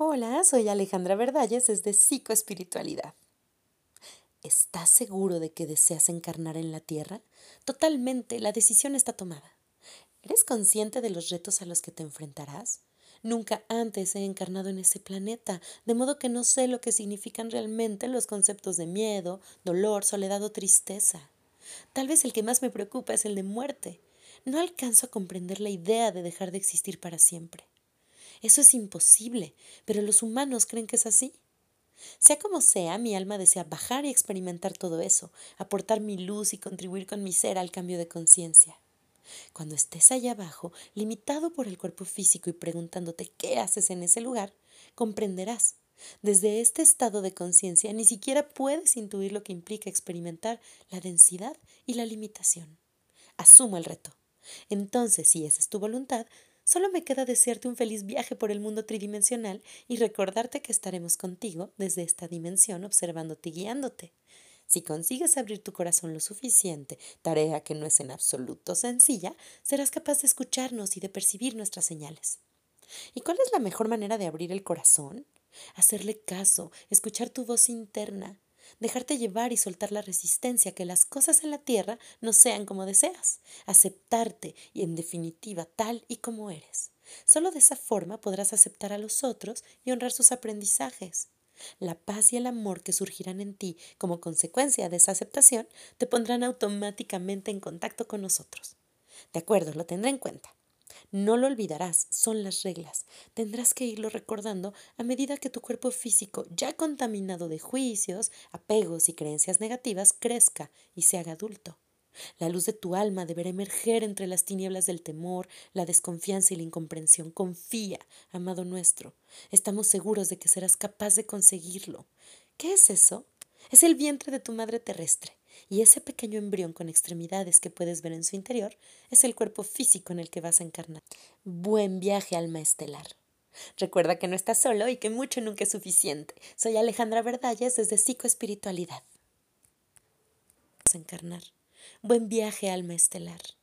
Hola, soy Alejandra Verdalles desde Psicoespiritualidad. ¿Estás seguro de que deseas encarnar en la Tierra? Totalmente, la decisión está tomada. ¿Eres consciente de los retos a los que te enfrentarás? Nunca antes he encarnado en ese planeta, de modo que no sé lo que significan realmente los conceptos de miedo, dolor, soledad o tristeza. Tal vez el que más me preocupa es el de muerte. No alcanzo a comprender la idea de dejar de existir para siempre. Eso es imposible, pero los humanos creen que es así. Sea como sea, mi alma desea bajar y experimentar todo eso, aportar mi luz y contribuir con mi ser al cambio de conciencia. Cuando estés allá abajo, limitado por el cuerpo físico y preguntándote qué haces en ese lugar, comprenderás. Desde este estado de conciencia ni siquiera puedes intuir lo que implica experimentar la densidad y la limitación. Asumo el reto. Entonces, si esa es tu voluntad, Solo me queda desearte un feliz viaje por el mundo tridimensional y recordarte que estaremos contigo desde esta dimensión observándote y guiándote. Si consigues abrir tu corazón lo suficiente, tarea que no es en absoluto sencilla, serás capaz de escucharnos y de percibir nuestras señales. ¿Y cuál es la mejor manera de abrir el corazón? Hacerle caso, escuchar tu voz interna, dejarte llevar y soltar la resistencia que las cosas en la tierra no sean como deseas, aceptarte y en definitiva tal y como eres. Solo de esa forma podrás aceptar a los otros y honrar sus aprendizajes. La paz y el amor que surgirán en ti como consecuencia de esa aceptación te pondrán automáticamente en contacto con nosotros. De acuerdo, lo tendré en cuenta. No lo olvidarás, son las reglas. Tendrás que irlo recordando a medida que tu cuerpo físico, ya contaminado de juicios, apegos y creencias negativas, crezca y se haga adulto. La luz de tu alma deberá emerger entre las tinieblas del temor, la desconfianza y la incomprensión. Confía, amado nuestro. Estamos seguros de que serás capaz de conseguirlo. ¿Qué es eso? Es el vientre de tu madre terrestre, y ese pequeño embrión con extremidades que puedes ver en su interior es el cuerpo físico en el que vas a encarnar. Buen viaje, alma estelar. Recuerda que no estás solo y que mucho nunca es suficiente. Soy Alejandra Verdalles desde Psicoespiritualidad. Encarnar. Buen viaje, alma estelar.